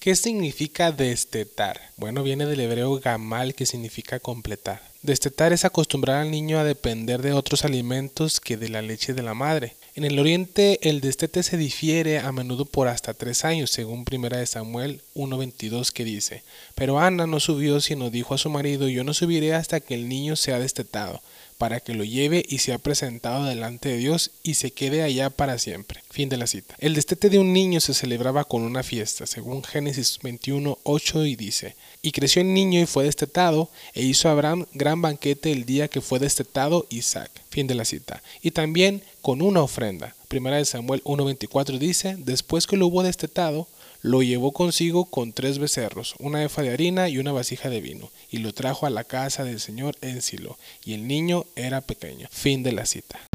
¿Qué significa destetar? Bueno, viene del hebreo gamal que significa completar. Destetar es acostumbrar al niño a depender de otros alimentos que de la leche de la madre. En el oriente el destete se difiere a menudo por hasta tres años, según 1 Samuel 1.22 que dice, Pero Ana no subió sino dijo a su marido, yo no subiré hasta que el niño sea destetado para que lo lleve y sea presentado delante de Dios y se quede allá para siempre. Fin de la cita. El destete de un niño se celebraba con una fiesta, según Génesis 21, 8 y dice, y creció el niño y fue destetado, e hizo Abraham gran banquete el día que fue destetado Isaac. Fin de la cita. Y también con una ofrenda. Primera de Samuel 1.24 dice, después que lo hubo destetado, lo llevó consigo con tres becerros, una efa de harina y una vasija de vino, y lo trajo a la casa del Señor en Silo, y el niño era pequeño. Fin de la cita.